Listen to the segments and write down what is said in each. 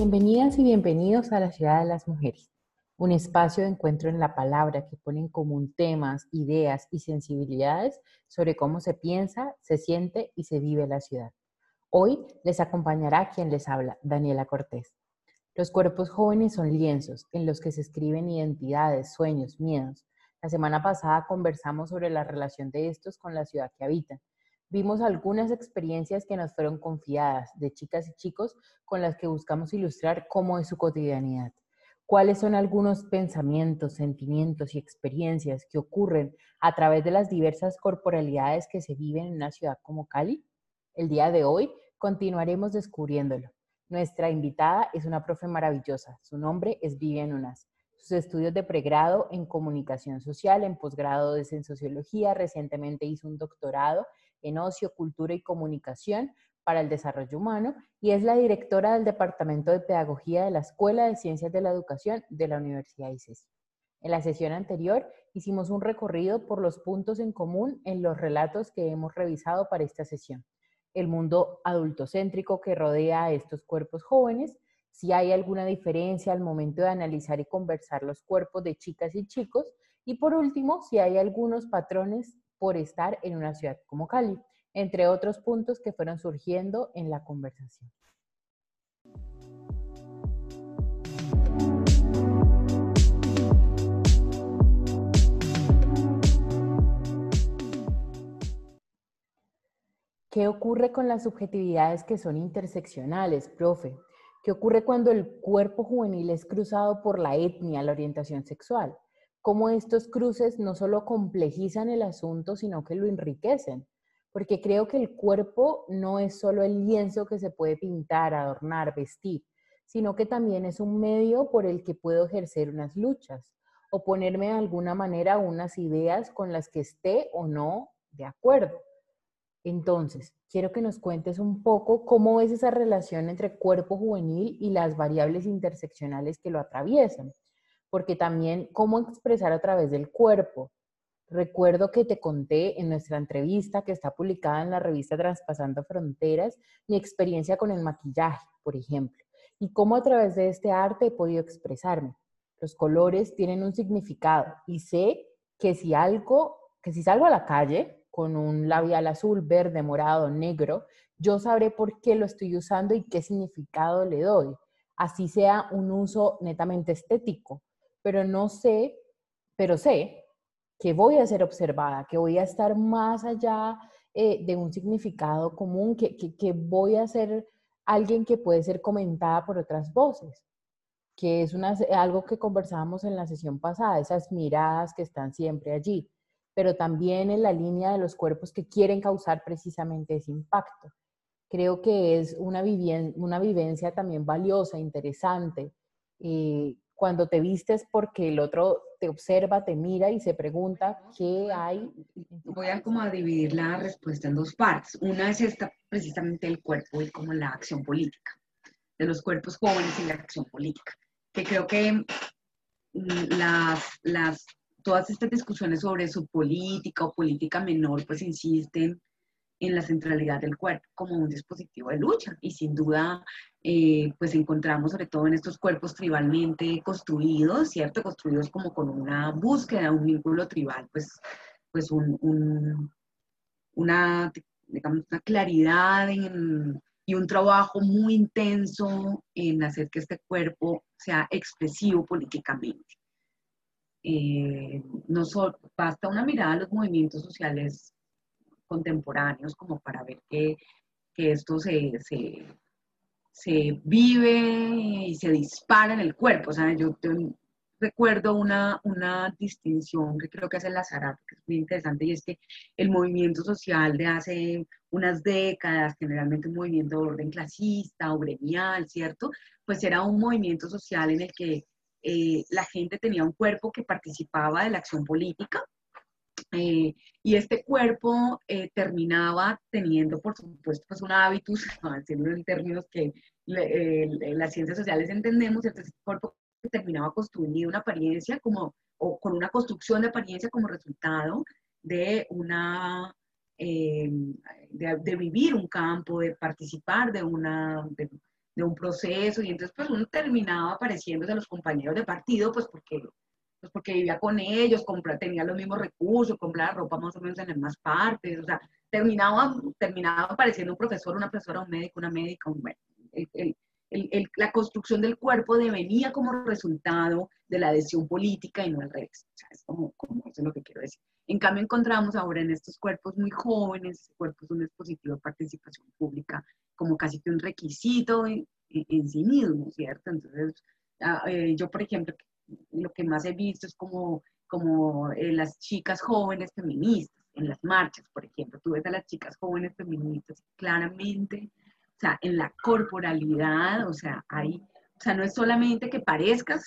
Bienvenidas y bienvenidos a la Ciudad de las Mujeres, un espacio de encuentro en la palabra que pone en común temas, ideas y sensibilidades sobre cómo se piensa, se siente y se vive la ciudad. Hoy les acompañará quien les habla, Daniela Cortés. Los cuerpos jóvenes son lienzos en los que se escriben identidades, sueños, miedos. La semana pasada conversamos sobre la relación de estos con la ciudad que habitan Vimos algunas experiencias que nos fueron confiadas de chicas y chicos con las que buscamos ilustrar cómo es su cotidianidad. ¿Cuáles son algunos pensamientos, sentimientos y experiencias que ocurren a través de las diversas corporalidades que se viven en una ciudad como Cali? El día de hoy continuaremos descubriéndolo. Nuestra invitada es una profe maravillosa. Su nombre es Vivian Unas. Sus estudios de pregrado en comunicación social, en posgrado en sociología, recientemente hizo un doctorado en Ocio, Cultura y Comunicación para el Desarrollo Humano y es la directora del Departamento de Pedagogía de la Escuela de Ciencias de la Educación de la Universidad ICESI. En la sesión anterior hicimos un recorrido por los puntos en común en los relatos que hemos revisado para esta sesión. El mundo adultocéntrico que rodea a estos cuerpos jóvenes, si hay alguna diferencia al momento de analizar y conversar los cuerpos de chicas y chicos, y por último, si hay algunos patrones por estar en una ciudad como Cali, entre otros puntos que fueron surgiendo en la conversación. ¿Qué ocurre con las subjetividades que son interseccionales, profe? ¿Qué ocurre cuando el cuerpo juvenil es cruzado por la etnia, la orientación sexual? Cómo estos cruces no solo complejizan el asunto, sino que lo enriquecen. Porque creo que el cuerpo no es solo el lienzo que se puede pintar, adornar, vestir, sino que también es un medio por el que puedo ejercer unas luchas o ponerme de alguna manera unas ideas con las que esté o no de acuerdo. Entonces, quiero que nos cuentes un poco cómo es esa relación entre cuerpo juvenil y las variables interseccionales que lo atraviesan porque también cómo expresar a través del cuerpo. Recuerdo que te conté en nuestra entrevista que está publicada en la revista Traspasando Fronteras mi experiencia con el maquillaje, por ejemplo, y cómo a través de este arte he podido expresarme. Los colores tienen un significado y sé que si algo, que si salgo a la calle con un labial azul, verde, morado, negro, yo sabré por qué lo estoy usando y qué significado le doy. Así sea un uso netamente estético, pero no sé, pero sé que voy a ser observada, que voy a estar más allá eh, de un significado común, que, que, voy a ser alguien que puede ser comentada por otras voces, que es una, algo que conversábamos en la sesión pasada, esas miradas que están siempre allí, pero también en la línea de los cuerpos que quieren causar precisamente ese impacto. Creo que es una, vivencia también valiosa, interesante, eh, cuando te vistes porque el otro te observa, te mira y se pregunta qué hay. Voy a como a dividir la respuesta en dos partes. Una es esta, precisamente el cuerpo y como la acción política, de los cuerpos jóvenes y la acción política, que creo que mm, las, las, todas estas discusiones sobre su política o política menor, pues insisten en la centralidad del cuerpo como un dispositivo de lucha. Y sin duda, eh, pues encontramos sobre todo en estos cuerpos tribalmente construidos, ¿cierto? Construidos como con una búsqueda, un vínculo tribal, pues, pues un, una, digamos, una claridad y un trabajo muy intenso en hacer que este cuerpo sea expresivo políticamente. Eh, no solo, basta una mirada a los movimientos sociales contemporáneos como para ver que, esto se, se, vive y se dispara en el cuerpo. O sea, yo recuerdo una, una distinción que creo que hace Lazarato, que es muy interesante, y es que el movimiento social de hace unas décadas, generalmente un movimiento de orden clasista o gremial, ¿cierto? Pues era un movimiento social en el que eh, la gente tenía un cuerpo que participaba de la acción política, eh, y este cuerpo eh, terminaba teniendo, por supuesto, pues un hábitus, haciendo en términos que las ciencias sociales entendemos, este cuerpo terminaba construyendo una apariencia como, o con una construcción de apariencia como resultado de una, eh, de, vivir un campo, de participar de una, de, de un proceso y entonces pues uno terminaba apareciéndose a los compañeros de partido pues porque, pues porque vivía con ellos, compra, tenía los mismos recursos, compraba ropa más o menos en las más partes, o sea, terminaba, terminaba apareciendo un profesor, una profesora, un médico, una médica, un, el, el, el, la construcción del cuerpo devenía como resultado de la adhesión política y no al revés. O sea, es como, como eso es lo que quiero decir. En cambio, encontramos ahora en estos cuerpos muy jóvenes, cuerpos un dispositivo de participación pública, como casi que un requisito en, en sí mismo, ¿cierto? Entonces, ah, eh, yo, por ejemplo, lo que más he visto es como, como eh, las chicas jóvenes feministas en las marchas, por ejemplo. Tú ves a las chicas jóvenes feministas claramente o sea, en la corporalidad, o sea, hay, o sea, no es solamente que parezcas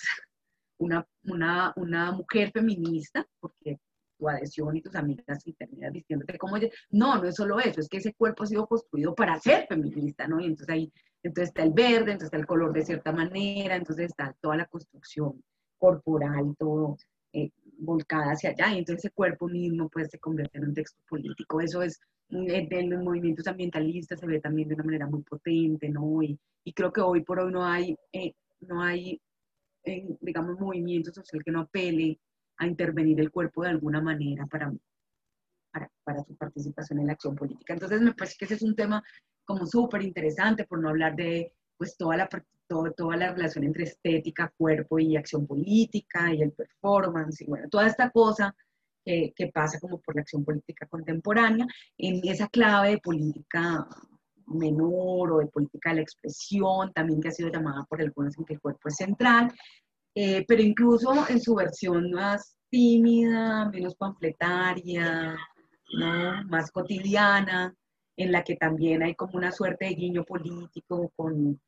una, una, una mujer feminista, porque tu adhesión y tus amigas y terminas vistiéndote como. No, no es solo eso, es que ese cuerpo ha sido construido para ser feminista, ¿no? Y entonces ahí, entonces está el verde, entonces está el color de cierta manera, entonces está toda la construcción corporal, todo eh, volcada hacia allá, y entonces ese cuerpo mismo pues se convierte en un texto político. Eso es en los movimientos ambientalistas se ve también de una manera muy potente, ¿no? Y, y creo que hoy por hoy no hay, eh, no hay eh, digamos, movimiento social que no apele a intervenir el cuerpo de alguna manera para, para, para, su participación en la acción política. Entonces me parece que ese es un tema como súper interesante, por no hablar de pues toda la, todo, toda la relación entre estética, cuerpo y acción política y el performance y bueno, toda esta cosa que, pasa como por la acción política contemporánea, en esa clave de política menor o de política de la expresión, también que ha sido llamada por algunos en que el cuerpo es central, eh, pero incluso en su versión más tímida, menos panfletaria, ¿no? más cotidiana, en la que también hay como una suerte de guiño político con,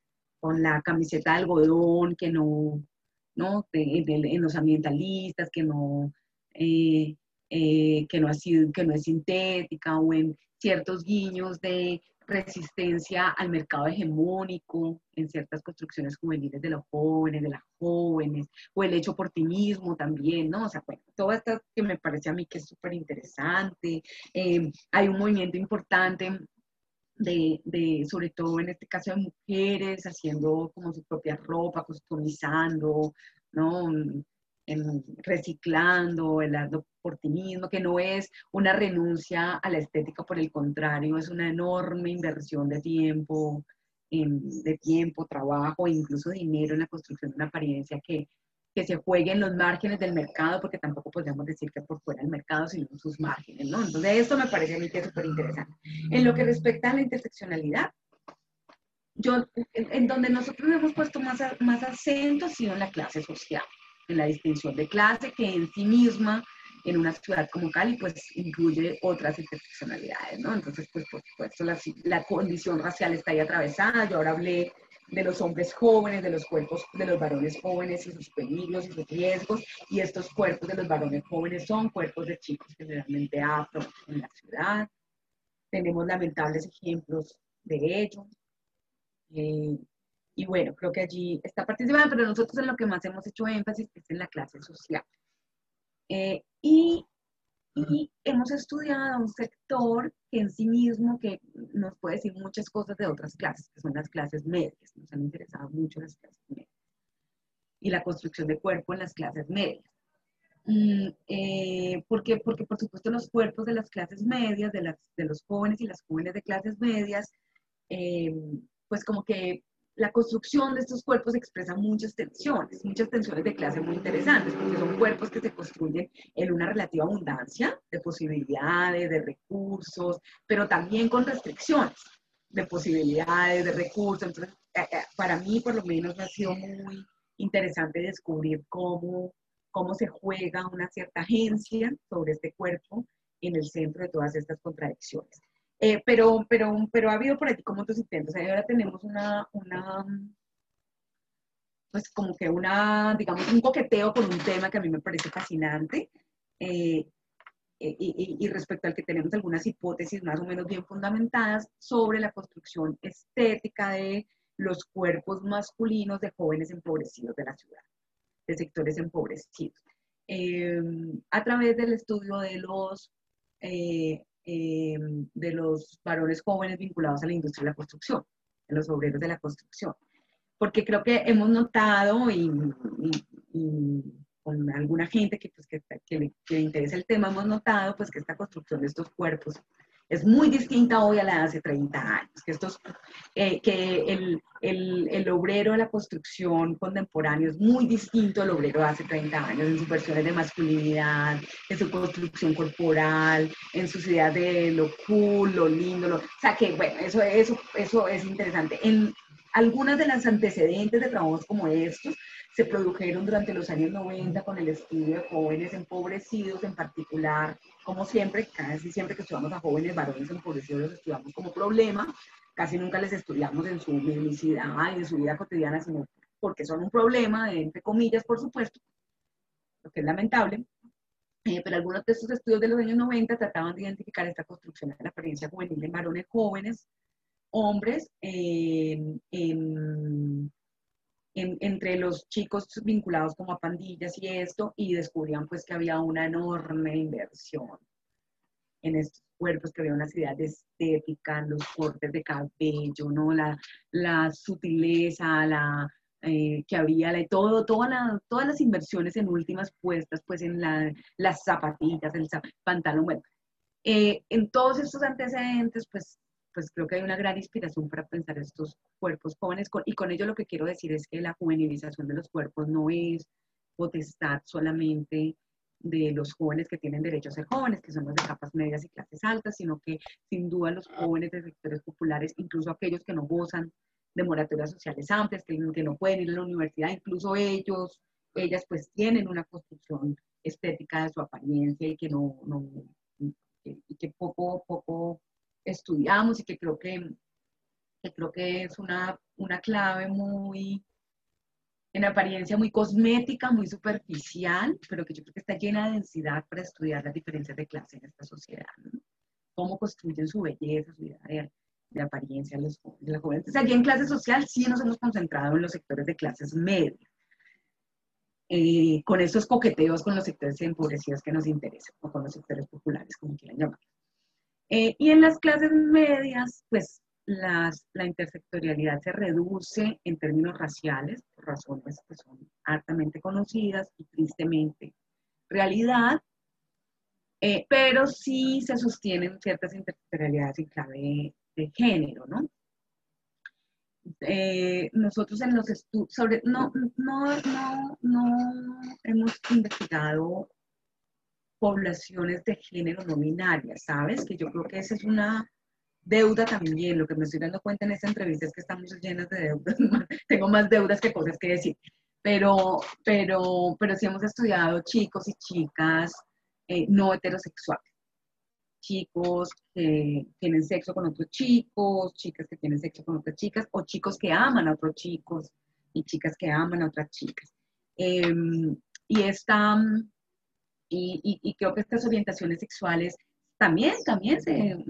con la camiseta de algodón que no, ¿no? en los ambientalistas, que no, eh, eh, que, no sido, que no es sintética o en ciertos guiños de resistencia al mercado hegemónico en ciertas construcciones juveniles de los jóvenes, de las jóvenes, o el hecho por ti mismo también, ¿no? O sea, bueno, todo esto que me parece a mí que es súper interesante. Eh, hay un movimiento importante de, sobre todo en este caso de mujeres, haciendo como su propia ropa, customizando, ¿no? en reciclando, el mismo, que no es una renuncia a la estética, por el contrario, es una enorme inversión de tiempo, de tiempo, trabajo e incluso dinero en la construcción de una apariencia que, que se juegue en los márgenes del mercado, porque tampoco podemos decir que por fuera del mercado, sino en sus márgenes, ¿no? Entonces, esto me parece a mí que es súper interesante. En lo que respecta a la interseccionalidad, yo, en, donde nosotros hemos puesto más, más acento ha sido en la clase social en la distinción de clase, que en sí misma, en una ciudad como Cali, pues incluye otras interseccionalidades, ¿no? Entonces, pues por supuesto, la, la condición racial está ahí atravesada. Yo ahora hablé de los hombres jóvenes, de los cuerpos de los varones jóvenes y sus peligros y sus riesgos. Y estos cuerpos de los varones jóvenes son cuerpos de chicos generalmente afro en la ciudad. Tenemos lamentables ejemplos de ello. Eh, y bueno, creo que allí está participando, pero nosotros en lo que más hemos hecho énfasis es en la clase social. Eh, y, y, hemos estudiado un sector que en sí mismo que nos puede decir muchas cosas de otras clases, que son las clases medias. Nos han interesado mucho las clases medias. Y la construcción de cuerpo en las clases medias. Mm, eh, porque, por supuesto los cuerpos de las clases medias, de, las, de los jóvenes y las jóvenes de clases medias, eh, pues como que la construcción de estos cuerpos expresa muchas tensiones, muchas tensiones de clase muy interesantes, porque son cuerpos que se construyen en una relativa abundancia de posibilidades, de recursos, pero también con restricciones de posibilidades, de recursos. Entonces, eh, eh, para mí, por lo menos, ha sido muy interesante descubrir cómo, cómo se juega una cierta agencia sobre este cuerpo en el centro de todas estas contradicciones. Eh, pero, pero, pero ha habido por aquí como otros intentos. ahora tenemos una, una, pues como que una, digamos, un coqueteo con un tema que a mí me parece fascinante. Eh, y, y, respecto al que tenemos algunas hipótesis más o menos bien fundamentadas sobre la construcción estética de los cuerpos masculinos de jóvenes empobrecidos de la ciudad, de sectores empobrecidos, eh, a través del estudio de los eh, de los varones jóvenes vinculados a la industria de la construcción, de los obreros de la construcción. porque creo que hemos notado y, con alguna gente que, pues, que, le, que, le, interesa el tema, hemos notado pues, que esta construcción de estos cuerpos es muy distinta hoy a la de hace 30 años, que, estos, eh, que el, el, el, obrero de la construcción contemporáneo es muy distinto al obrero de hace 30 años en sus versiones de masculinidad, en su construcción corporal, en sus ideas de lo cool, lo lindo, lo, o sea que bueno, eso, eso, eso es interesante. En algunas de las antecedentes de trabajos como estos se produjeron durante los años 90 con el estudio de jóvenes empobrecidos en particular, como siempre, casi siempre que estudiamos a jóvenes varones empobrecidos los estudiamos como problema, casi nunca les estudiamos en su felicidad y en su vida cotidiana, sino porque son un problema, entre comillas, por supuesto, lo que es lamentable. Eh, pero algunos de estos estudios de los años 90 trataban de identificar esta construcción de la apariencia juvenil en varones jóvenes, hombres, eh, en entre los chicos vinculados como a pandillas y esto, y descubrían pues que había una enorme inversión en estos cuerpos, que había una ciudad de estética, los cortes de cabello, ¿no? la, la sutileza, la, eh, que había, la, todo, toda todas las inversiones en últimas puestas, pues en la, las zapatillas, el pantalón, bueno. Eh, en todos estos antecedentes, pues pues creo que hay una gran inspiración para pensar estos cuerpos jóvenes y con ello lo que quiero decir es que la juvenilización de los cuerpos no es potestad solamente de los jóvenes que tienen derecho a ser jóvenes, que son los de capas medias y clases altas, sino que sin duda los jóvenes de sectores populares, incluso aquellos que no gozan de moratorias sociales amplias, que, que no pueden ir a la universidad, incluso ellos, ellas pues tienen una construcción estética de su apariencia y que no, no y que poco, poco estudiamos y que creo que, creo que es una, una clave muy, en apariencia muy cosmética, muy superficial, pero que yo creo que está llena de densidad para estudiar las diferencias de clase en esta sociedad. Cómo construyen su belleza, su vida de, de apariencia los, los jóvenes. Entonces, allí en clase social sí nos hemos concentrado en los sectores de clases medias. Eh, con estos coqueteos con los sectores empobrecidos que nos interesan, o con los sectores populares, como quieran llamarlos. Eh, y en las clases medias, pues las, la intersectorialidad se reduce en términos raciales, por razones que son altamente conocidas y tristemente realidad, eh, pero sí se sostienen ciertas intersectorialidades en clave de género, ¿no? Eh, nosotros en los estudios, sobre, no, no, no, no hemos investigado poblaciones de género no binarias, ¿sabes? Que yo creo que esa es una deuda también. Lo que me estoy dando cuenta en esta entrevista es que estamos llenas de deudas. Tengo más deudas que cosas que decir. Pero, pero, pero sí hemos estudiado chicos y chicas eh, no heterosexuales. Chicos que tienen sexo con otros chicos, chicas que tienen sexo con otras chicas, o chicos que aman a otros chicos y chicas que aman a otras chicas. Em, y esta, y, creo que estas orientaciones sexuales también, también se,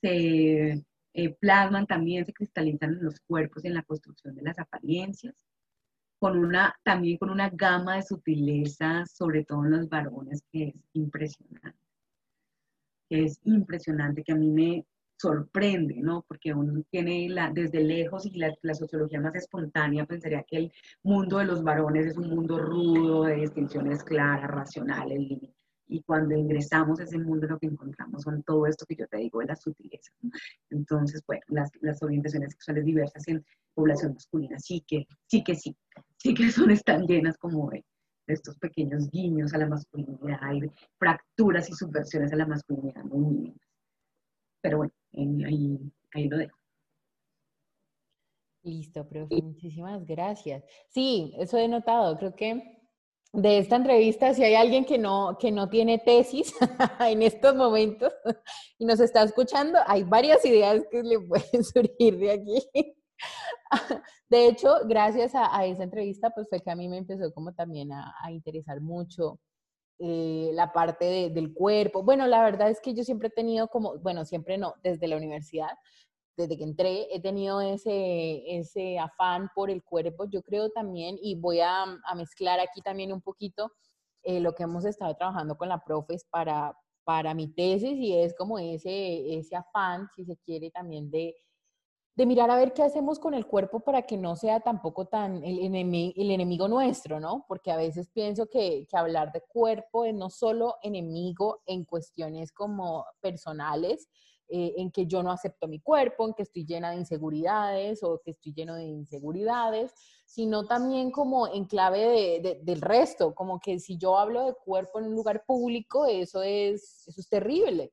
se eh, plasman, también se cristalizan en los cuerpos y en la construcción de las apariencias, con una, también con una gama de sutileza, sobre todo en los varones, que es impresionante. Que es impresionante, que a mí me, sorprende, ¿no? Porque uno tiene la, desde lejos y la, la, sociología más espontánea pensaría que el mundo de los varones es un mundo rudo, de distinciones claras, racionales, y, y cuando ingresamos a ese mundo lo que encontramos son todo esto que yo te digo de la sutileza. ¿no? Entonces, bueno, las, las, orientaciones sexuales diversas en población masculina sí que sí, que sí, sí que son están llenas como de, de estos pequeños guiños a la masculinidad y fracturas y subversiones a la masculinidad muy mínimas. Pero bueno, ahí, ahí lo dejo. Listo, profe, muchísimas gracias. Sí, eso he notado. Creo que de esta entrevista, si hay alguien que no, que no tiene tesis en estos momentos y nos está escuchando, hay varias ideas que le pueden surgir de aquí. De hecho, gracias a, esa entrevista, pues fue que a mí me empezó como también a, a interesar mucho eh, la parte del cuerpo. Bueno, la verdad es que yo siempre he tenido como, bueno, siempre no, desde la universidad, desde que entré, he tenido ese, ese afán por el cuerpo. Yo creo también, y voy a, a mezclar aquí también un poquito eh, lo que hemos estado trabajando con la Profes para, para mi tesis, y es como ese, ese afán, si se quiere, también de, de mirar a ver qué hacemos con el cuerpo para que no sea tampoco tan el, enemigo, nuestro, ¿no? Porque a veces pienso que, que, hablar de cuerpo es no solo enemigo en cuestiones como personales, eh, en que yo no acepto mi cuerpo, en que estoy llena de inseguridades o que estoy lleno de inseguridades, sino también como en clave de, del resto, como que si yo hablo de cuerpo en un lugar público, eso es, eso es terrible.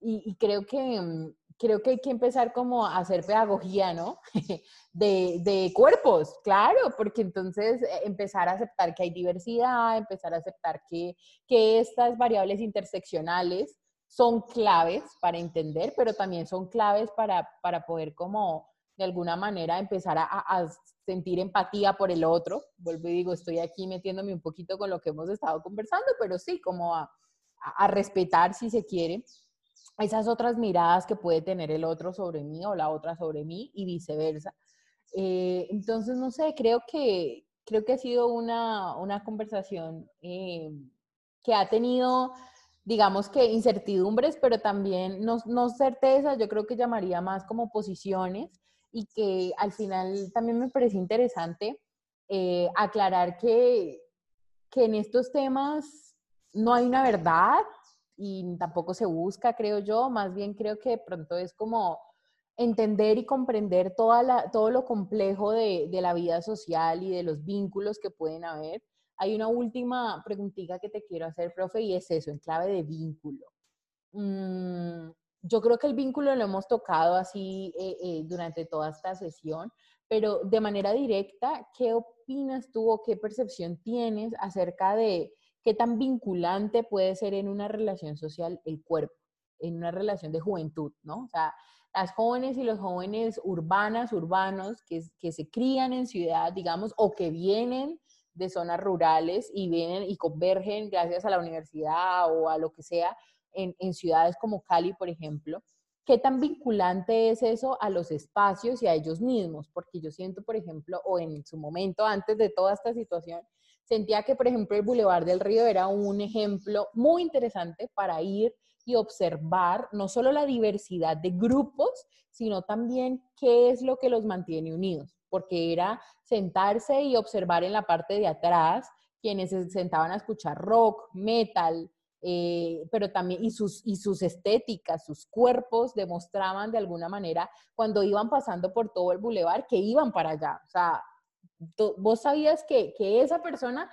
Y, y creo que mm, creo que hay que empezar como a hacer pedagogía, ¿no? De, de, cuerpos, claro, porque entonces eh, empezar a aceptar que hay diversidad, empezar a aceptar que, que estas variables interseccionales son claves para entender, pero también son claves para, para poder como de alguna manera empezar a, a, sentir empatía por el otro. Vuelvo y digo, estoy aquí metiéndome un poquito con lo que hemos estado conversando, pero sí, como a, a respetar si se quiere esas otras miradas que puede tener el otro sobre mí o la otra sobre mí y viceversa. Eh, entonces, no sé, creo que, creo que ha sido una, una conversación eh, que ha tenido, digamos que incertidumbres, pero también no, no certezas, yo creo que llamaría más como posiciones y que al final también me parece interesante eh, aclarar que, que en estos temas no hay una verdad, y tampoco se busca, creo yo, más bien creo que de pronto es como entender y comprender toda la, todo lo complejo de, de, la vida social y de los vínculos que pueden haber. Hay una última preguntita que te quiero hacer, profe, y es eso, en clave de vínculo. Mm, yo creo que el vínculo lo hemos tocado así eh, eh, durante toda esta sesión, pero de manera directa, ¿qué opinas tú o qué percepción tienes acerca de qué tan vinculante puede ser en una relación social el cuerpo, en una relación de juventud, ¿no? O sea, las jóvenes y los jóvenes urbanas, urbanos, que, se crían en ciudad, digamos, o que vienen de zonas rurales y vienen y convergen gracias a la universidad o a lo que sea en, en ciudades como Cali, por ejemplo. ¿Qué tan vinculante es eso a los espacios y a ellos mismos? Porque yo siento, por ejemplo, o en su momento, antes de toda esta situación, sentía que, por ejemplo, el Boulevard del Río era un ejemplo muy interesante para ir y observar no solo la diversidad de grupos, sino también qué es lo que los mantiene unidos, porque era sentarse y observar en la parte de atrás quienes se sentaban a escuchar rock, metal, eh, pero también y sus, y sus estéticas, sus cuerpos demostraban de alguna manera cuando iban pasando por todo el bulevar que iban para allá. O sea, vos sabías que, que esa persona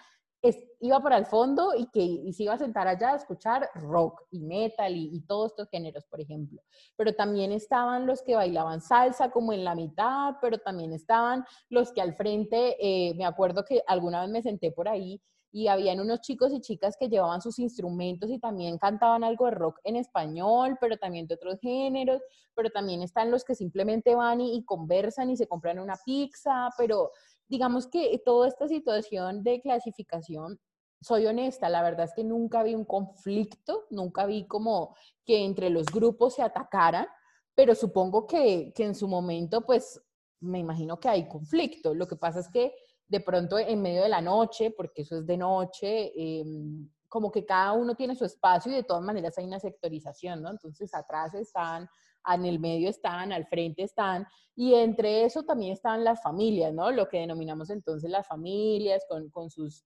iba para el fondo y que se iba a sentar allá a escuchar rock y metal y, todos estos géneros, por ejemplo. Pero también estaban los que bailaban salsa como en la mitad, pero también estaban los que al frente, eh, me acuerdo que alguna vez me senté por ahí y habían unos chicos y chicas que llevaban sus instrumentos y también cantaban algo de rock en español, pero también de otros géneros, pero también están los que simplemente van y conversan y se compran una pizza, pero digamos que toda esta situación de clasificación, soy honesta, la verdad es que nunca vi un conflicto, nunca vi como que entre los grupos se atacaran, pero supongo que, que en su momento, pues me imagino que hay conflicto. Lo que pasa es que de pronto en medio de la noche, porque eso es de noche, em, como que cada uno tiene su espacio y de todas maneras hay una sectorización, ¿no? Entonces atrás están en el medio están, al frente están, y entre eso también están las familias, ¿no? Lo que denominamos entonces las familias con, con sus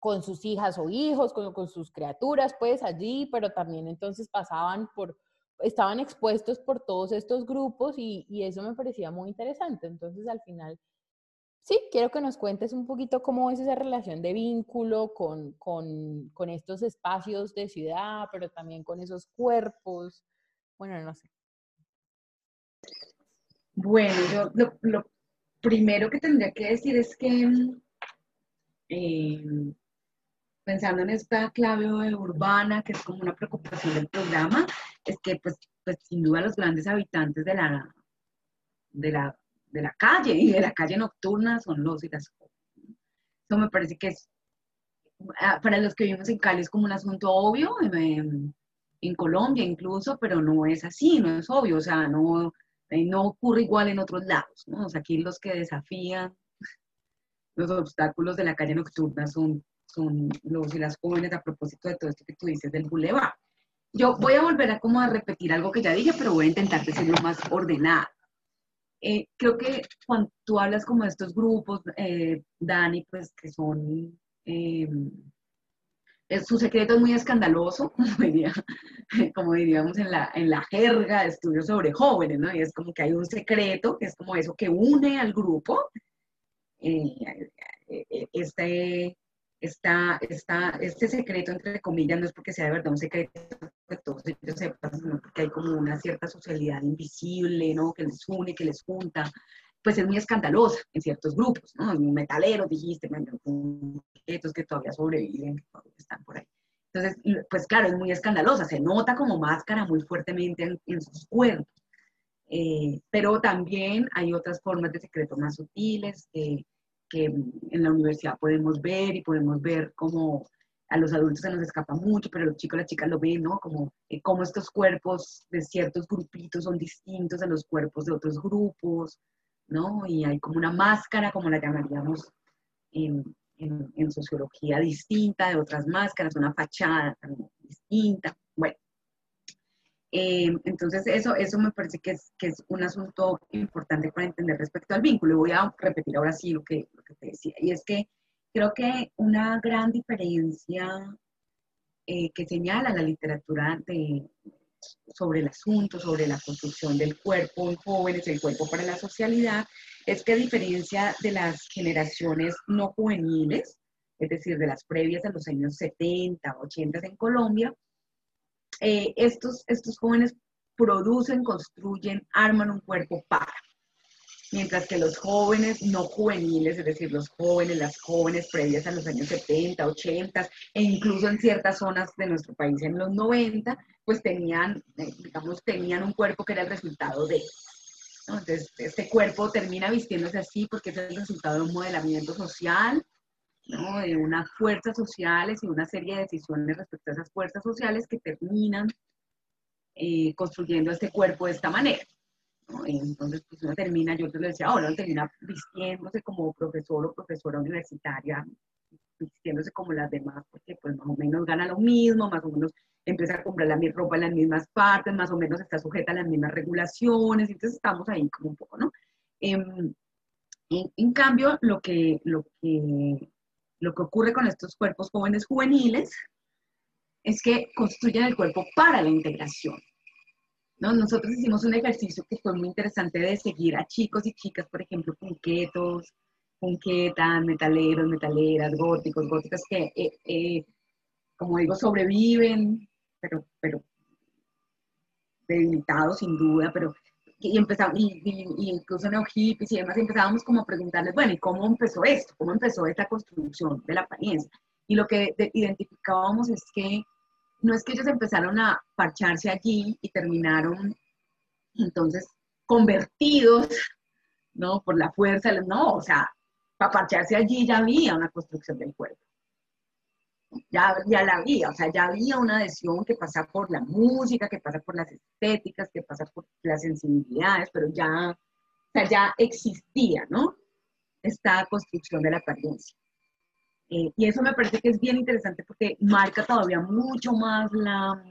con sus hijas o hijos, con, con, sus criaturas, pues allí, pero también entonces pasaban por, estaban expuestos por todos estos grupos y, y, eso me parecía muy interesante. Entonces al final, sí, quiero que nos cuentes un poquito cómo es esa relación de vínculo con, con, con estos espacios de ciudad, pero también con esos cuerpos. Bueno, no sé. Bueno, yo lo, primero que tendría que decir es que eh, pensando en esta clave urbana, que es como una preocupación del programa, es que pues, pues sin duda los grandes habitantes de la, de la, de la calle y de la calle nocturna son los y las Eso me parece que es, ah, para los que vivimos en Cali es como un asunto obvio, en, en Colombia incluso, pero no es así, no es obvio, o sea, no, no ocurre igual en otros lados, ¿no? O sea, aquí los que desafían los obstáculos de la calle nocturna son, son los y las jóvenes a propósito de todo esto que tú dices del bulevar. Yo voy a volver a como a repetir algo que ya dije, pero voy a intentar decirlo más ordenado. Eh, creo que cuando tú hablas como de estos grupos, eh, Dani, pues que son, em, su secreto es muy escandaloso, como, diría, como diríamos en la, en la jerga de estudios sobre jóvenes, ¿no? Y es como que hay un secreto, que es como eso que une al grupo, este, está, está, este secreto, entre comillas, no es porque sea de verdad un secreto que todos ellos sepan, sino porque hay como una cierta socialidad invisible, ¿no? Que les une, que les junta, pues es muy escandalosa en ciertos grupos, ¿no? Metaleros, dijiste, estos que todavía sobreviven, que todavía están por ahí. Entonces, pues claro, es muy escandalosa, se nota como máscara muy fuertemente en, sus cuerpos. Eh, pero también hay otras formas de secreto más sutiles, que que en la universidad podemos ver y podemos ver cómo a los adultos se nos escapa mucho, pero los chicos, las chicas lo ven, ¿no? Como eh, cómo estos cuerpos de ciertos grupitos son distintos a los cuerpos de otros grupos, Y hay como una máscara, como la llamaríamos en sociología, distinta de otras máscaras, una fachada también distinta. Bueno, eh, entonces, eso, eso me parece que es, que es un asunto importante para entender respecto al vínculo. Y voy a repetir ahora sí lo que, lo que te decía. Y es que creo que una gran diferencia eh, que señala la literatura de, sobre el asunto, sobre la construcción del cuerpo en jóvenes, el cuerpo para la socialidad, es que a diferencia de las generaciones no juveniles, es decir, de las previas a los años 70, 80 en Colombia, eh, estos, estos jóvenes producen, construyen, arman un cuerpo para. Mientras que los jóvenes no juveniles, es decir, los jóvenes, las jóvenes previas a los años 70, 80 e incluso en ciertas zonas de nuestro país en los 90, pues tenían, eh, digamos, tenían un cuerpo que era el resultado de. Entonces, este cuerpo termina vistiéndose así porque es el resultado de un modelamiento social, de unas fuerzas sociales y una serie de decisiones respecto a esas fuerzas sociales que terminan eh, construyendo este cuerpo de esta manera. Entonces, pues uno termina, yo te lo decía uno termina vistiéndose como profesor o profesora universitaria, vistiéndose como las demás, porque pues más o menos gana lo mismo, más o menos empieza a comprar la misma ropa en las mismas partes, más o menos está sujeta a las mismas regulaciones, entonces estamos ahí como un poco, ¿no? Em, en, en, cambio, lo que, lo que lo que ocurre con estos cuerpos jóvenes juveniles es que construyen el cuerpo para la integración. ¿No? Nosotros hicimos un ejercicio que fue muy interesante de seguir a chicos y chicas, por ejemplo, punquetos, punquetas, metaleros, metaleras, góticos, góticas, que, eh, eh, como digo, sobreviven, pero, pero debilitados sin duda, pero y empezamos, y, incluso neohippies y demás, empezábamos como a preguntarles, bueno, ¿y cómo empezó esto? ¿Cómo empezó esta construcción de la apariencia? Y lo que identificábamos es que no es que ellos empezaron a parcharse allí y terminaron entonces convertidos, ¿no? Por la fuerza, no, o sea, para parcharse allí ya había una construcción del cuerpo ya, ya la había, o sea, ya había una adhesión que pasa por la música, que pasa por las estéticas, que pasa por las sensibilidades, pero ya, o sea, ya existía, ¿no? Esta construcción de la apariencia. Eh, y eso me parece que es bien interesante porque marca todavía mucho más la,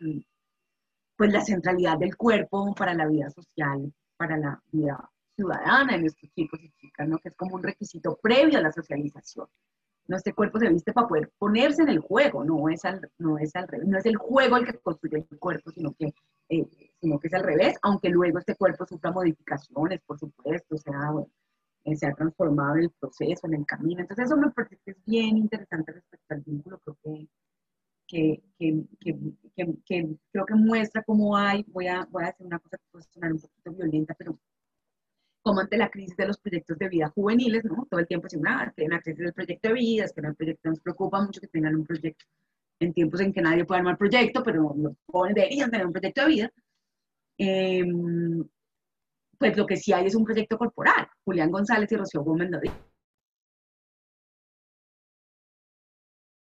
pues la centralidad del cuerpo para la vida social, para la vida ciudadana de nuestros chicos y chicas, ¿no? Que es como un requisito previo a la socialización. No, este cuerpo se viste para poder ponerse en el juego, no es al, no es al revés, no es el juego el que construye el cuerpo, sino que, eh, sino que es al revés, aunque luego este cuerpo sufra modificaciones, por supuesto, o sea, eh, se ha transformado en el proceso, en el camino. Entonces eso me parece que es bien interesante respecto al vínculo, creo que, que, que, que, creo que muestra cómo hay, voy a, voy a hacer una cosa que puede sonar un poquito violenta, pero como ante la crisis de los proyectos de vida juveniles, ¿no? Todo el tiempo dicen, ah, que la crisis del proyecto de vida, es que el proyecto nos preocupa mucho que tengan un proyecto en tiempos en que nadie puede armar proyecto, pero los jóvenes deberían tener un proyecto de vida. Em, pues lo que sí hay es un proyecto corporal. Julián González y Rocío Gómez lo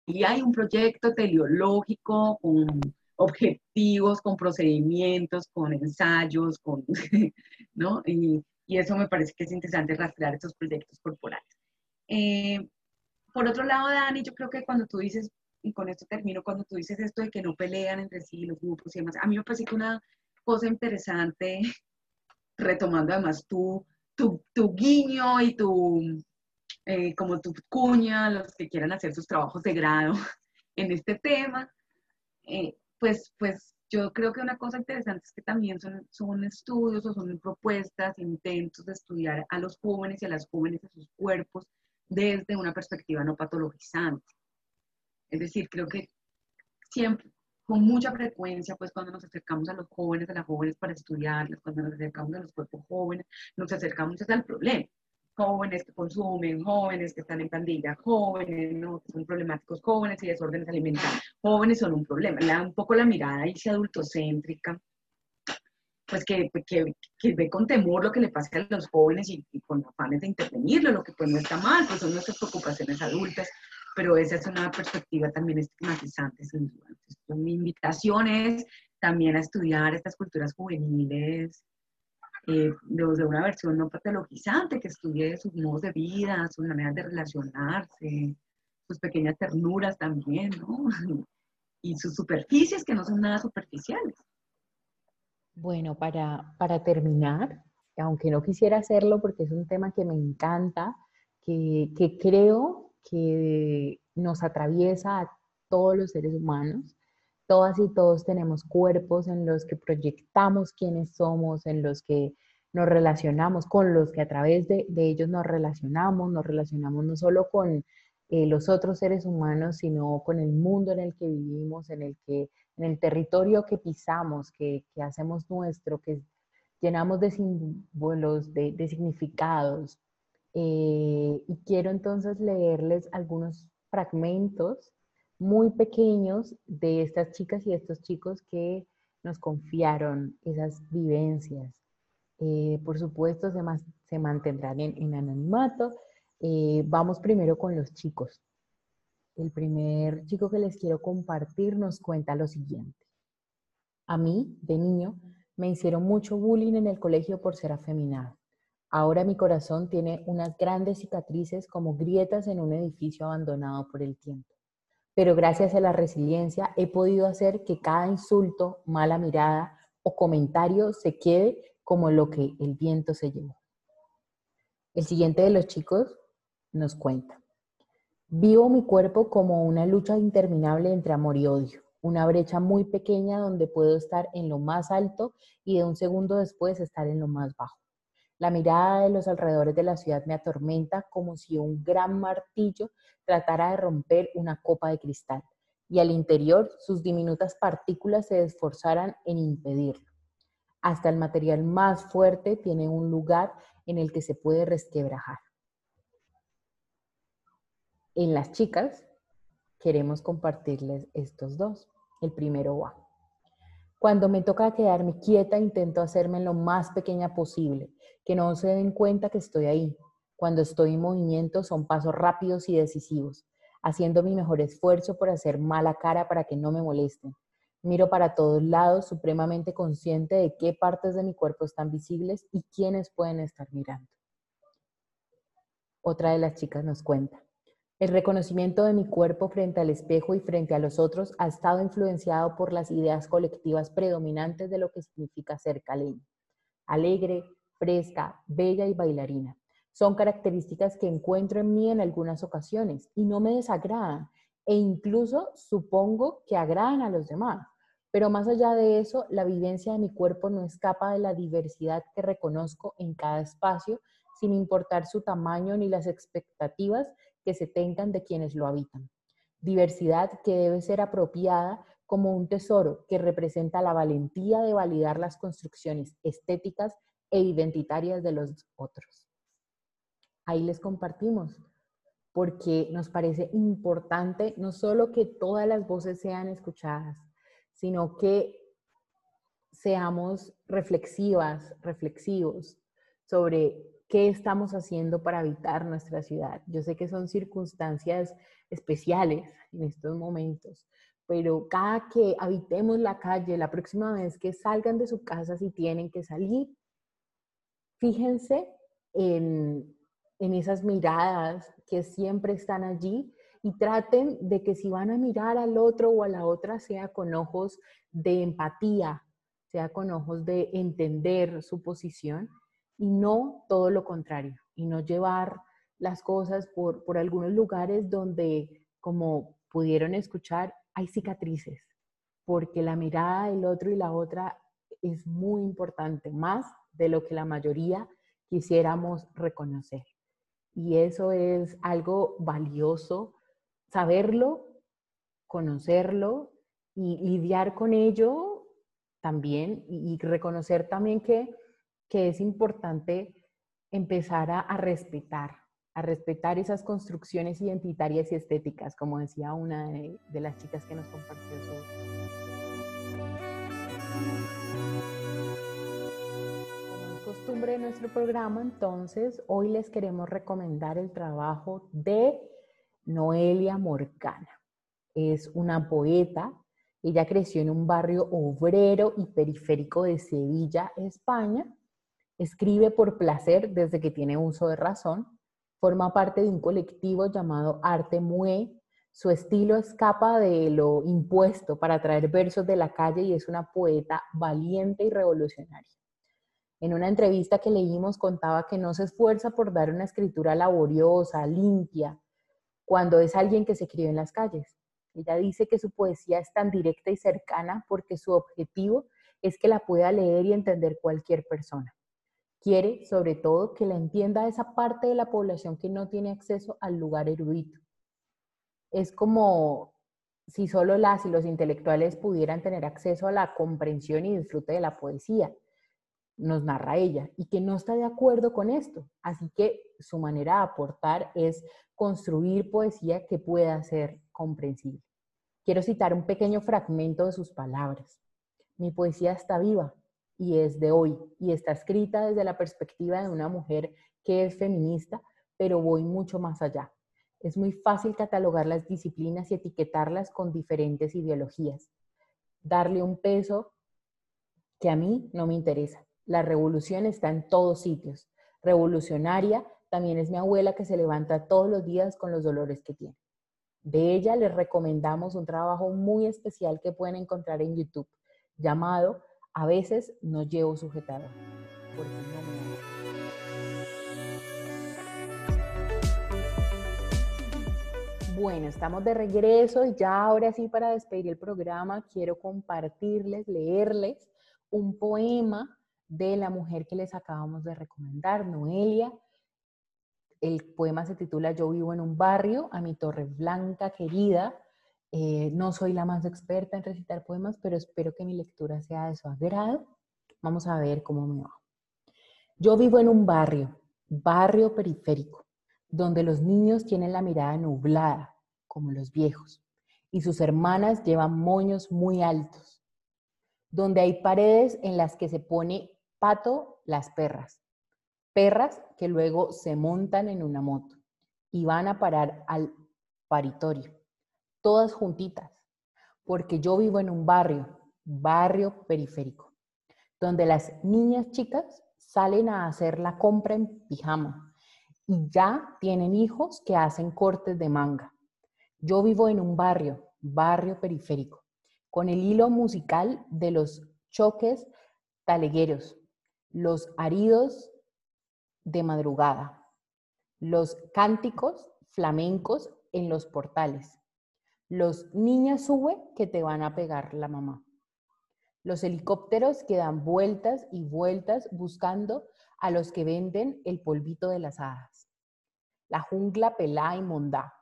Y hay un proyecto teleológico con objetivos, con procedimientos, con ensayos, con, ¿no? Y, y eso me parece que es interesante rastrear estos proyectos corporales. Eh, por otro lado, Dani, yo creo que cuando tú dices, y con esto termino, cuando tú dices esto de que no pelean entre sí los grupos y demás, a mí me parece que una cosa interesante, retomando además tú tu, tu guiño y tu, eh, como tu cuña, los que quieran hacer sus trabajos de grado en este tema, eh, pues, pues yo creo que una cosa interesante es que también son, son estudios o son propuestas, intentos de estudiar a los jóvenes y a las jóvenes, a sus cuerpos, desde una perspectiva no patologizante. Es decir, creo que siempre, con mucha frecuencia, pues cuando nos acercamos a los jóvenes, a las jóvenes para estudiarlas, cuando nos acercamos a los cuerpos jóvenes, nos acercamos al problema. Jóvenes que consumen, jóvenes que están en pandilla, jóvenes ¿no? que son problemáticos, jóvenes y desórdenes alimentarios. Jóvenes son un problema. Le da un poco la mirada ahí adultocéntrica, pues que, que, que, ve con temor lo que le pasa a los jóvenes y, y, con afanes de intervenirlo, lo que pues no está mal, pues son nuestras preocupaciones adultas, pero esa es una perspectiva también estigmatizante, sin duda. Entonces, mi invitación es también a estudiar estas culturas juveniles eh, de, una versión no patologizante, que estudie sus modos de vida, sus maneras de relacionarse, sus pequeñas ternuras también, ¿no? Y sus superficies que no son nada superficiales. Bueno, para, para terminar, aunque no quisiera hacerlo porque es un tema que me encanta, que, que creo que nos atraviesa a todos los seres humanos. Todas y todos tenemos cuerpos en los que proyectamos quiénes somos, en los que nos relacionamos, con los que a través de, ellos nos relacionamos, nos relacionamos no solo con eh, los otros seres humanos, sino con el mundo en el que vivimos, en el, que, en el territorio que pisamos, que, hacemos nuestro, que llenamos de símbolos, de, de significados, eh, y quiero entonces leerles algunos fragmentos muy pequeños de estas chicas y estos chicos que nos confiaron esas vivencias. Eh, por supuesto, se, se mantendrán en, anonimato. Eh, vamos primero con los chicos. El primer chico que les quiero compartir nos cuenta lo siguiente. A mí, de niño, me hicieron mucho bullying en el colegio por ser afeminado. Ahora mi corazón tiene unas grandes cicatrices como grietas en un edificio abandonado por el tiempo. Pero gracias a la resiliencia he podido hacer que cada insulto, mala mirada o comentario se quede como lo que el viento se llevó. El siguiente de los chicos nos cuenta. Vivo mi cuerpo como una lucha interminable entre amor y odio, una brecha muy pequeña donde puedo estar en lo más alto y de un segundo después estar en lo más bajo. La mirada de los alrededores de la ciudad me atormenta como si un gran martillo tratara de romper una copa de cristal y al interior sus diminutas partículas se esforzaran en impedirlo. Hasta el material más fuerte tiene un lugar en el que se puede resquebrajar. En las chicas queremos compartirles estos dos. El primero va. Cuando me toca quedarme quieta, intento hacerme lo más pequeña posible, que no se den cuenta que estoy ahí. Cuando estoy en movimiento son pasos rápidos y decisivos, haciendo mi mejor esfuerzo por hacer mala cara para que no me molesten. Miro para todos lados, supremamente consciente de qué partes de mi cuerpo están visibles y quiénes pueden estar mirando. Otra de las chicas nos cuenta. El reconocimiento de mi cuerpo frente al espejo y frente a los otros ha estado influenciado por las ideas colectivas predominantes de lo que significa ser caleño. Alegre, fresca, bella y bailarina. Son características que encuentro en mí en algunas ocasiones y no me desagradan e incluso supongo que agradan a los demás. Pero más allá de eso, la vivencia de mi cuerpo no escapa de la diversidad que reconozco en cada espacio, sin importar su tamaño ni las expectativas que se tengan de quienes lo habitan. Diversidad que debe ser apropiada como un tesoro que representa la valentía de validar las construcciones estéticas e identitarias de los otros. Ahí les compartimos, porque nos parece importante no solo que todas las voces sean escuchadas, sino que seamos reflexivas, reflexivos sobre qué estamos haciendo para habitar nuestra ciudad. Yo sé que son circunstancias especiales en estos momentos, pero cada que habitemos la calle, la próxima vez que salgan de su casa si tienen que salir, fíjense en, en esas miradas que siempre están allí y traten de que si van a mirar al otro o a la otra sea con ojos de empatía, sea con ojos de entender su posición y no todo lo contrario, y no llevar las cosas por, por algunos lugares donde, como pudieron escuchar, hay cicatrices, porque la mirada del otro y la otra es muy importante, más de lo que la mayoría quisiéramos reconocer. Y eso es algo valioso, saberlo, conocerlo y lidiar con ello también y, reconocer también que, que, es importante empezar a, respetar, a respetar esas construcciones identitarias y estéticas, como decía una de, las chicas que nos compartió su, costumbre de nuestro programa, entonces, hoy les queremos recomendar el trabajo de Noelia Morcana. Es una poeta. Ella creció en un barrio obrero y periférico de Sevilla, España. Escribe por placer desde que tiene uso de razón. Forma parte de un colectivo llamado Arte Mue. Su estilo escapa de lo impuesto para traer versos de la calle y es una poeta valiente y revolucionaria. En una entrevista que leímos contaba que no se esfuerza por dar una escritura laboriosa, limpia, cuando es alguien que se escribe en las calles. Ella dice que su poesía es tan directa y cercana porque su objetivo es que la pueda leer y entender cualquier persona. Quiere, sobre todo, que la entienda esa parte de la población que no tiene acceso al lugar erudito. Es como si solo las y los intelectuales pudieran tener acceso a la comprensión y disfrute de la poesía nos narra ella, y que no está de acuerdo con esto. Así que su manera de aportar es construir poesía que pueda ser comprensible. Quiero citar un pequeño fragmento de sus palabras. Mi poesía está viva y es de hoy, y está escrita desde la perspectiva de una mujer que es feminista, pero voy mucho más allá. Es muy fácil catalogar las disciplinas y etiquetarlas con diferentes ideologías, darle un peso que a mí no me interesa. La revolución está en todos sitios. Revolucionaria también es mi abuela que se levanta todos los días con los dolores que tiene. De ella les recomendamos un trabajo muy especial que pueden encontrar en YouTube, llamado A veces no llevo sujetador. Bueno, estamos de regreso y ya ahora sí para despedir el programa quiero compartirles, leerles un poema de la mujer que les acabamos de recomendar, Noelia. El poema se titula Yo vivo en un barrio, a mi torre blanca querida. Eh, no soy la más experta en recitar poemas, pero espero que mi lectura sea de su agrado. Vamos a ver cómo me va. Yo vivo en un barrio, barrio periférico, donde los niños tienen la mirada nublada, como los viejos, y sus hermanas llevan moños muy altos, donde hay paredes en las que se pone Pato, las perras. Perras que luego se montan en una moto y van a parar al paritorio, todas juntitas, porque yo vivo en un barrio, barrio periférico, donde las niñas chicas salen a hacer la compra en pijama y ya tienen hijos que hacen cortes de manga. Yo vivo en un barrio, barrio periférico, con el hilo musical de los choques talegueros, los aridos de madrugada, los cánticos flamencos en los portales, los niñas sube que te van a pegar la mamá, los helicópteros que dan vueltas y vueltas buscando a los que venden el polvito de las hadas, la jungla pelá y mondá,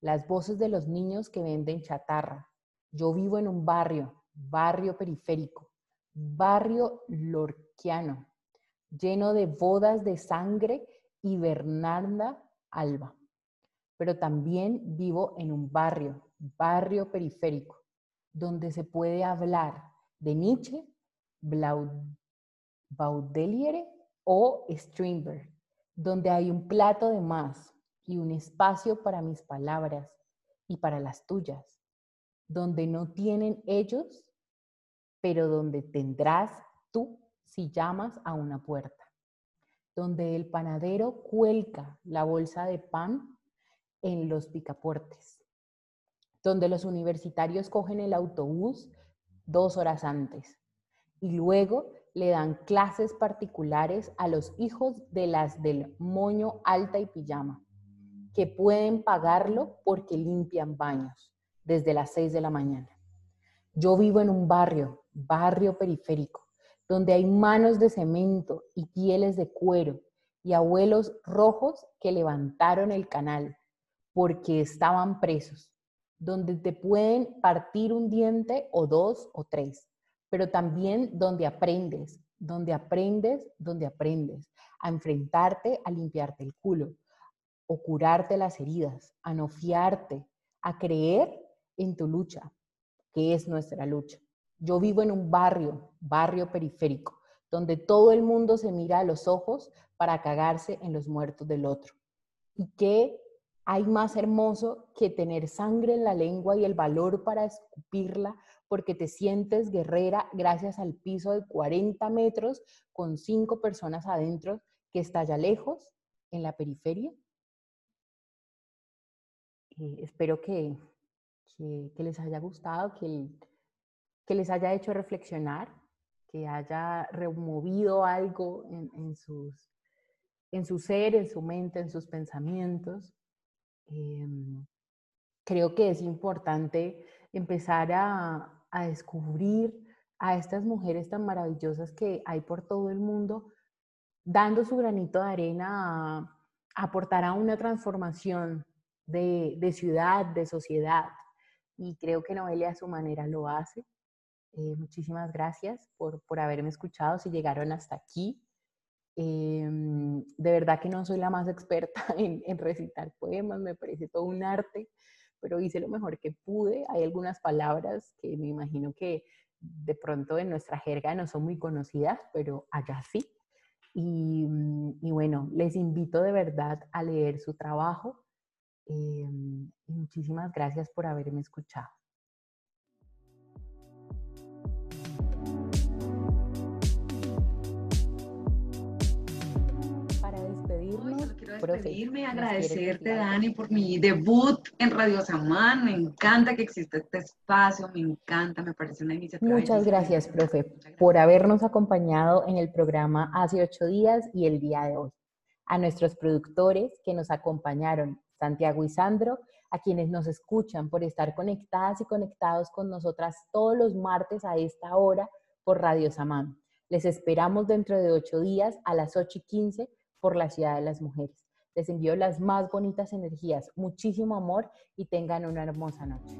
las voces de los niños que venden chatarra. Yo vivo en un barrio, barrio periférico, barrio lorquiano, lleno de bodas de sangre y Bernarda Alba. Pero también vivo en un barrio, barrio periférico, donde se puede hablar de Nietzsche, Baudelaire o Strindberg, donde hay un plato de más y un espacio para mis palabras y para las tuyas, donde no tienen ellos, pero donde tendrás tú si llamas a una puerta, donde el panadero cuelga la bolsa de pan en los picaportes, donde los universitarios cogen el autobús dos horas antes y luego le dan clases particulares a los hijos de las del moño alta y pijama, que pueden pagarlo porque limpian baños desde las 6 de la mañana. Yo vivo en un barrio, barrio periférico, donde hay manos de cemento y pieles de cuero y abuelos rojos que levantaron el canal porque estaban presos, donde te pueden partir un diente o dos o tres, pero también donde aprendes, donde aprendes, donde aprendes a enfrentarte, a limpiarte el culo, o curarte las heridas, a no fiarte, a creer en tu lucha, que es nuestra lucha. Yo vivo en un barrio, barrio periférico, donde todo el mundo se mira a los ojos para cagarse en los muertos del otro. ¿Y qué hay más hermoso que tener sangre en la lengua y el valor para escupirla porque te sientes guerrera gracias al piso de 40 metros con cinco personas adentro que está allá lejos, en la periferia? Eh, espero que, que, les haya gustado, que, que les haya hecho reflexionar, que haya removido algo en, sus, en su ser, en su mente, en sus pensamientos. Em, creo que es importante empezar a, a descubrir a estas mujeres tan maravillosas que hay por todo el mundo, dando su granito de arena a, aportar a una transformación de, de, ciudad, de sociedad. Y creo que Noelia a su manera lo hace. Eh, muchísimas gracias por, por, haberme escuchado, si llegaron hasta aquí. Em, de verdad que no soy la más experta en, recitar poemas, me parece todo un arte pero hice lo mejor que pude. Hay algunas palabras que me imagino que de pronto en nuestra jerga no son muy conocidas, pero allá sí. Y, mm, bueno, les invito de verdad a leer su trabajo. Y muchísimas gracias por haberme escuchado. Quiero despedirme, agradecerte, Dani, por mi debut en Radio Samán. Me encanta que exista este espacio, me encanta, me parece una iniciativa. Muchas gracias, profe, por habernos acompañado en el programa hace ocho días y el día de hoy. A nuestros productores que nos acompañaron, Santiago y Sandro, a quienes nos escuchan por estar conectadas y conectados con nosotras todos los martes a esta hora por Radio Samán. Les esperamos dentro de ocho días a las ocho y quince por la ciudad de las mujeres. Les envío las más bonitas energías, muchísimo amor y tengan una hermosa noche.